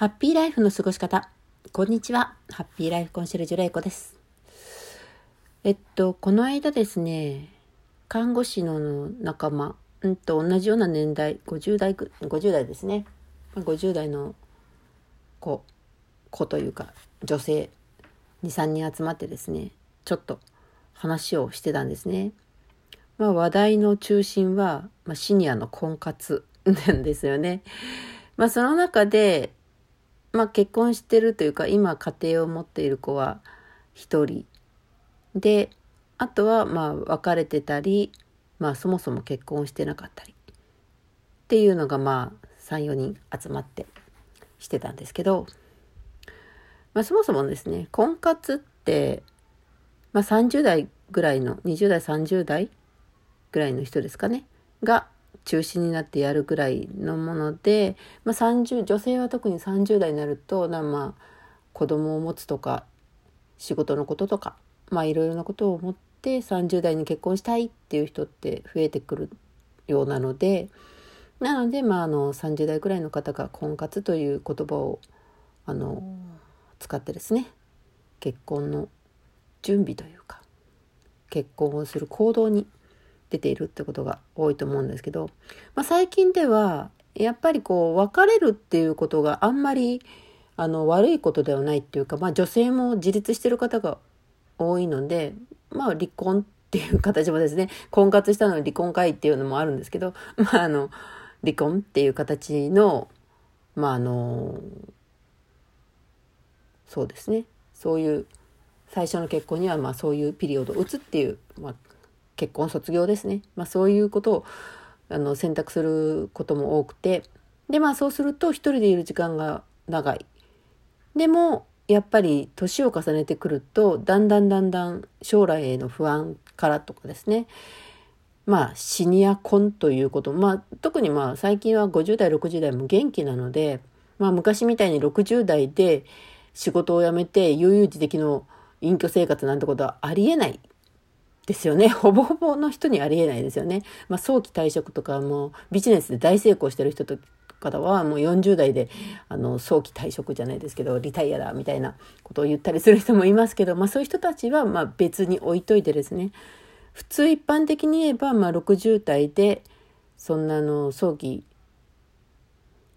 ハッピーライフの過ごし方。こんにちは。ハッピーライフコンシェルジュレイコです。えっと、この間ですね、看護師の仲間、うんと同じような年代、50代、50代ですね。50代の子、子というか、女性、2、3人集まってですね、ちょっと話をしてたんですね。まあ話題の中心は、まあ、シニアの婚活なんですよね。まあその中で、まあ結婚してるというか今家庭を持っている子は1人。であとはまあ別れてたりまあそもそも結婚してなかったり。っていうのがまあ34人集まってしてたんですけど、まあ、そもそもですね婚活って、まあ、30代ぐらいの20代30代ぐらいの人ですかねが中心になってやるぐらいのもので、まあ、30女性は特に30代になるとなまあ子供を持つとか仕事のこととかまあいろいろなことを思って30代に結婚したいっていう人って増えてくるようなのでなので、まあ、あの30代くらいの方が婚活という言葉をあの使ってですね結婚の準備というか結婚をする行動に出ているってことが多いと思うんですけど、まあ、最近ではやっぱりこう別れるっていうことがあんまりあの悪いことではないっていうか、まあ、女性も自立してる方が多いので、まあ、離婚っていう形もですね婚活したのに離婚会っていうのもあるんですけど、まあ、あの離婚っていう形のまああのそうですね。そういう最初の結婚にはまあそういうピリオドを打つっていう、まあ、結婚卒業ですね、まあ、そういうことをあの選択することも多くて。でまあそうすると一人でいる時間が長い。でもやっぱり年を重ねてくるとだんだんだんだん将来への不安からとかですね。まあシニア婚ということ。まあ特にまあ最近は50代60代も元気なのでまあ昔みたいに60代で仕事を辞めて悠々自適の隠居生活なんてことはありえない。ですよね。ほぼほぼの人にありえないですよね。まあ、早期退職とかもビジネスで大成功してる人と方はもう40代であの早期退職じゃないですけどリタイアだみたいなことを言ったりする人もいますけど、まあ、そういう人たちはま別に置いといてですね普通一般的に言えばまあ60代でそんなの早期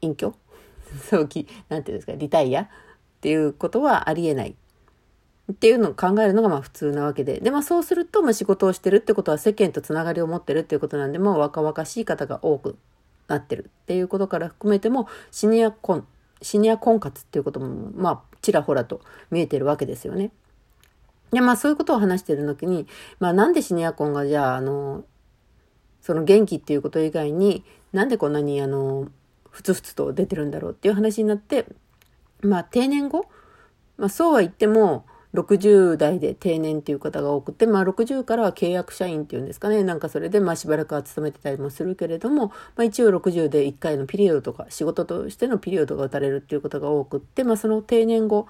隠居？早期なんていうんですかリタイア？っていうことはありえないっていうのを考えるのがまあ普通なわけで。で、まあそうすると、まあ仕事をしてるってことは世間とつながりを持ってるっていうことなんで、もう若々しい方が多くなってるっていうことから含めても、シニア婚、シニア婚活っていうことも、まあちらほらと見えてるわけですよね。で、まあそういうことを話してる時に、まあなんでシニア婚がじゃあ、あの、その元気っていうこと以外に、なんでこんなにあの、ふつふつと出てるんだろうっていう話になって、まあ定年後、まあそうは言っても、60代で定年っていう方が多くて、まあ60からは契約社員っていうんですかね。なんかそれでまあしばらくは勤めてたりもするけれども、まあ一応60で1回のピリオドとか仕事としてのピリオドが打たれるっていうことが多くって、まあその定年後、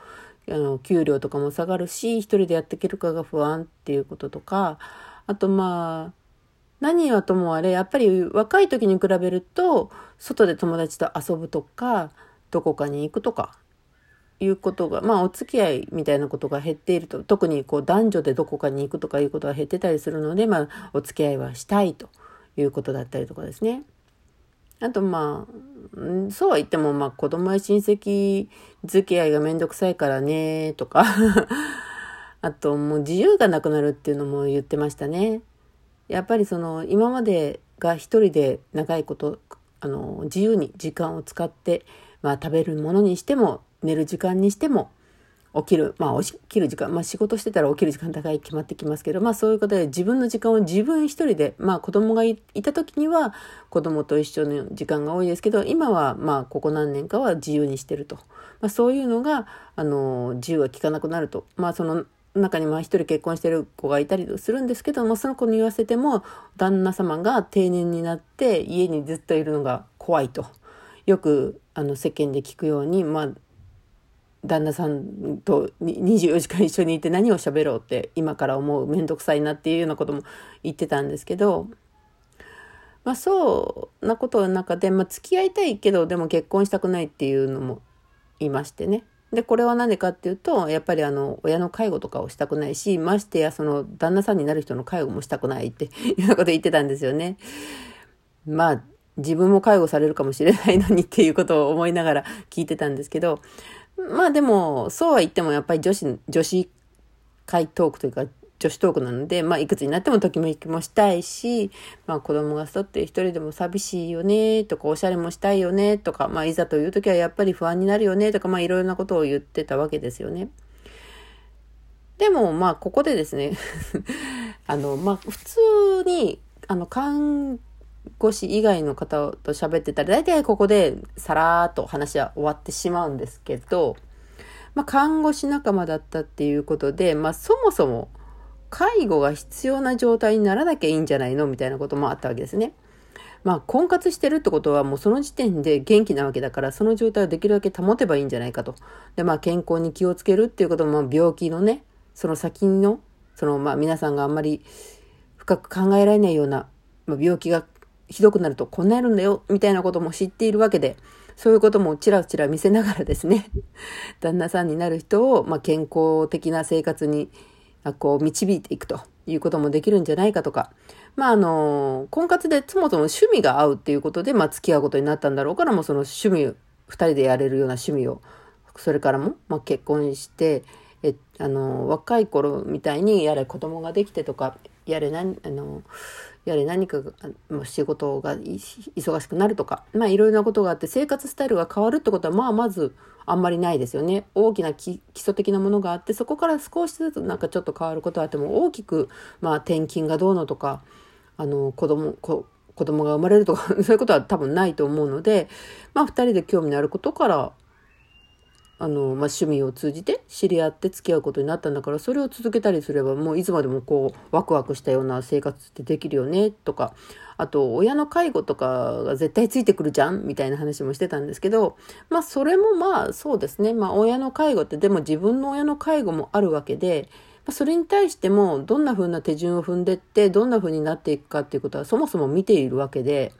あの給料とかも下がるし、一人でやっていけるかが不安っていうこととか、あとまあ、何はともあれ、やっぱり若い時に比べると、外で友達と遊ぶとか、どこかに行くとかいうことが、まあお付き合いみたいなことが減っていると、特にこう男女でどこかに行くとかいうことが減ってたりするので、まあお付き合いはしたいということだったりとかですね。あとまあ、そうは言ってもまあ子供や親戚付き合いがめんどくさいからねとか あともう自由がなくなるっていうのも言ってましたね。やっぱりその今までが一人で長いことあの自由に時間を使って、まあ、食べるものにしても寝る時間にしても起きる、まあ起きる時間、まあ仕事してたら起きる時間高い決まってきますけど、まあそういうことで自分の時間を自分一人で、まあ子供がいた時には子供と一緒の時間が多いですけど、今はまあここ何年かは自由にしてると。まあそういうのが、あの、自由が利かなくなると。まあその中にまあ一人結婚してる子がいたりするんですけども、その子に言わせても、旦那様が定年になって家にずっといるのが怖いと。よくあの世間で聞くように、まあ旦那さんと24時間一緒にいて何を喋ろうって今から思う面倒くさいなっていうようなことも言ってたんですけど、まあそうなことの中で、まあ付き合いたいけどでも結婚したくないっていうのもいましてね。で、これは何でかっていうと、やっぱりあの、親の介護とかをしたくないし、ましてやその旦那さんになる人の介護もしたくないっていうようなこと言ってたんですよね。まあ、自分も介護されるかもしれないのにっていうことを思いながら聞いてたんですけど、まあでも、そうは言ってもやっぱり女子、女子会トークというか、女子トークなので、まあいくつになってもときめきもしたいし、まあ子供が育って一人でも寂しいよねとか、おしゃれもしたいよねとか、まあいざという時はやっぱり不安になるよねとか、まあいろいろなことを言ってたわけですよね。でもまあここでですね あの、まあ普通に、あの、看護師以外の方と喋ってたら、大体ここでさらーっと話は終わってしまうんですけど、まあ、看護師仲間だったっていうことで、まあ、そもそも介護が必要な状態にならなきゃいいんじゃないの？みたいなこともあったわけですね。まあ、婚活してるってことはもうその時点で元気なわけだから、その状態をできるだけ保てばいいんじゃないかと。で、まあ、健康に気をつけるっていうことも、病気のね、その先の、その、まあ、皆さんがあんまり深く考えられないような、まあ、病気がひどくなるとこんなやるんだよ、みたいなことも知っているわけで、そういうこともちらちら見せながらですね、旦那さんになる人を、まあ、健康的な生活に、こう、導いていくということもできるんじゃないかとか、まあ、あの、婚活でそもそも趣味が合うっていうことで、まあ、付き合うことになったんだろうから、もその趣味、二人でやれるような趣味を、それからも、まあ、結婚して、え、あの、若い頃みたいに、やれ子供ができてとか、やれ何、あの、やれ何か、仕事が忙しくなるとか、まあいろいろなことがあって生活スタイルが変わるってことはまあまずあんまりないですよね。大きな基礎的なものがあって、そこから少しずつなんかちょっと変わることはあっても大きく、まあ転勤がどうのとか、あの子供、子供が生まれるとか そういうことは多分ないと思うので、まあ二人で興味のあることからあの、まあ、趣味を通じて知り合って付き合うことになったんだからそれを続けたりすればもういつまでもこうワクワクしたような生活ってできるよねとか。あと親の介護とかが絶対ついてくるじゃんみたいな話もしてたんですけどまあそれもまあそうですね。まあ親の介護ってでも自分の親の介護もあるわけでそれに対してもどんな風な手順を踏んでってどんな風になっていくかっていうことはそもそも見ているわけで、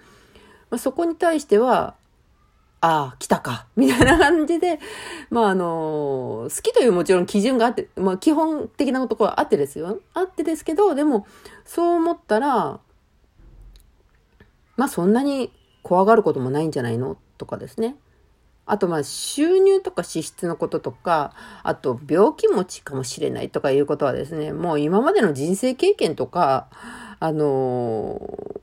まあ、そこに対してはああ、来たか、みたいな感じで、まああの、好きというもちろん基準があって、まあ基本的なところはあってですよ。あってですけど、でも、そう思ったら、まあそんなに怖がることもないんじゃないの？とかですね。あとまあ収入とか支出のこととか、あと病気持ちかもしれないとかいうことはですね、もう今までの人生経験とか、あの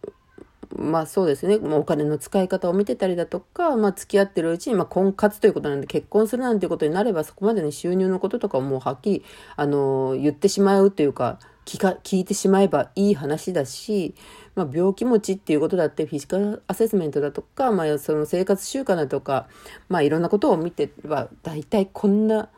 まあそうですね、まあ、お金の使い方を見てたりだとか、まあ付き合ってるうちに、まあ婚活ということなんで結婚するなんていうことになればそこまでに収入のこととかをもうはっきり、あの、言ってしまうというか、聞か、聞いてしまえばいい話だし、まあ病気持ちっていうことだってフィジカルアセスメントだとか、まあその生活習慣だとか、まあいろんなことを見ては、大体こんな、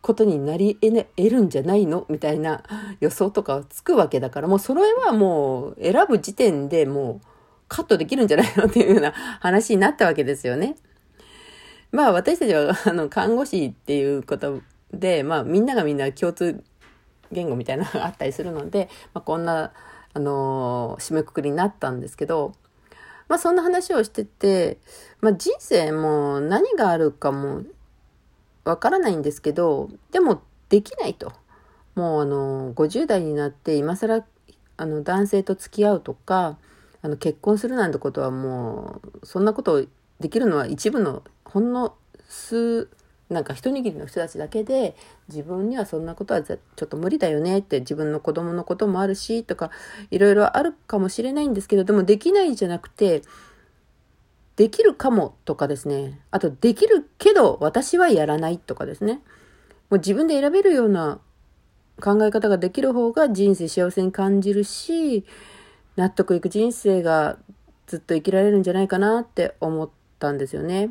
ことになり得るんじゃないの？みたいな予想とかつくわけだから、もうそれはもう選ぶ時点でもうカットできるんじゃないのっていうような話になったわけですよね。まあ私たちは あの看護師っていうことで、まあみんながみんな共通言語みたいなのがあったりするので、まあ、こんな、あのー、締めくくりになったんですけど、まあそんな話をしてて、まあ人生も何があるかもわからないんですけど、でもできないと。もうあの、50代になって今更あの男性と付き合うとか、あの結婚するなんてことはもうそんなことできるのは一部のほんの数なんか一握りの人たちだけで自分にはそんなことはちょっと無理だよねって自分の子供のこともあるしとかいろいろあるかもしれないんですけどでもできないじゃなくてできるかもとかですね。あとできるけど私はやらないとかですね。もう自分で選べるような考え方ができる方が人生幸せに感じるし納得いく人生がずっと生きられるんじゃないかなって思ったんですよね。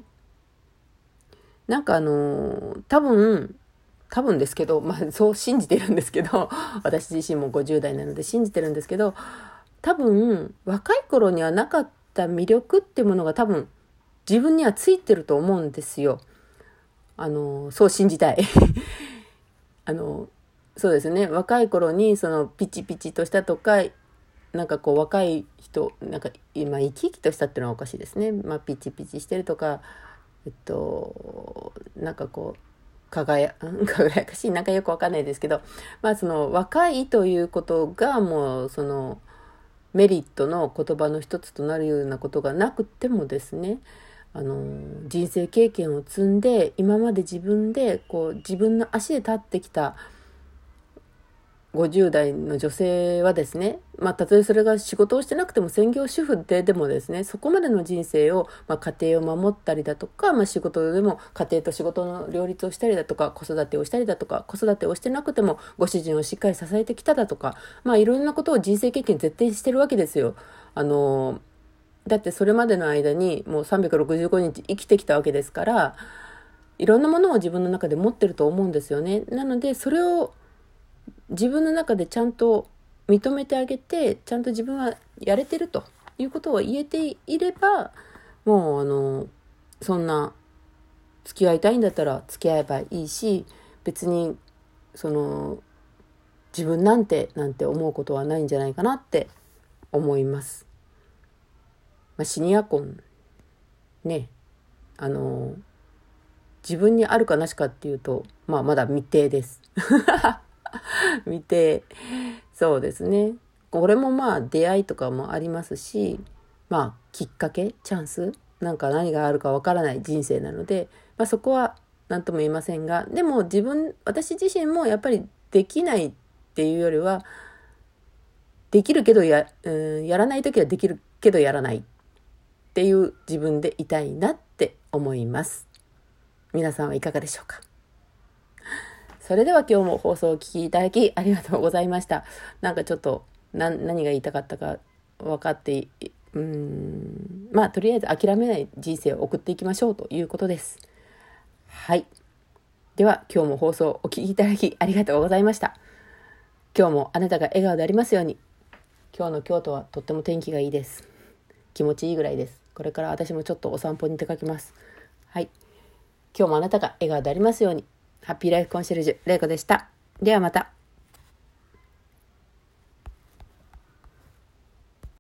なんかあの多分多分ですけど、まあそう信じてるんですけど、私自身も50代なので信じてるんですけど、多分若い頃にはなかった魅力っていうものが多分自分にはついてると思うんですよ。あの、そう信じたい。あの、そうですね。若い頃にそのピチピチとしたとか、なんかこう若い人なんか今生き生きとしたっていうのはおかしいですね、まあ、ピチピチしてるとかえっとなんかこう輝 輝かしいなんかよくわかんないですけどまあその若いということがもうそのメリットの言葉の一つとなるようなことがなくてもですねあの人生経験を積んで今まで自分でこう自分の足で立ってきた50代の女性はですね、まあ、たとえそれが仕事をしてなくても専業主婦ででもですね、そこまでの人生を、まあ、家庭を守ったりだとか、まあ、仕事でも家庭と仕事の両立をしたりだとか、子育てをしたりだとか、子育てをしてなくてもご主人をしっかり支えてきただとか、まあ、いろんなことを人生経験絶対してるわけですよ。あの、だってそれまでの間にもう365日生きてきたわけですから、いろんなものを自分の中で持ってると思うんですよね。なので、それを自分の中でちゃんと認めてあげてちゃんと自分はやれてるということを言えていればもうあのそんな付き合いたいんだったら付き合えばいいし別にその自分なんてなんて思うことはないんじゃないかなって思います。まあ、シニア婚ねあの自分にあるかなしかっていうとまあまだ未定です。見て、そうですね。これもまあ出会いとかもありますし、まあきっかけ、チャンス、なんか何があるかわからない人生なので、まあそこは何とも言いませんが、でも自分、私自身もやっぱりできないっていうよりは、できるけどや、うん、やらない時はできるけどやらないっていう自分でいたいなって思います。皆さんはいかがでしょうか？それでは今日も放送をお聴きいただきありがとうございました。なんかちょっと何が言いたかったか分かってうん、まあとりあえず諦めない人生を送っていきましょうということです。はい。では今日も放送お聴きいただきありがとうございました。今日もあなたが笑顔でありますように。今日の京都はとっても天気がいいです。気持ちいいぐらいです。これから私もちょっとお散歩に出かけます。はい。今日もあなたが笑顔でありますように。ハッピーライフコンシェルジュ、レイコでした。ではまた。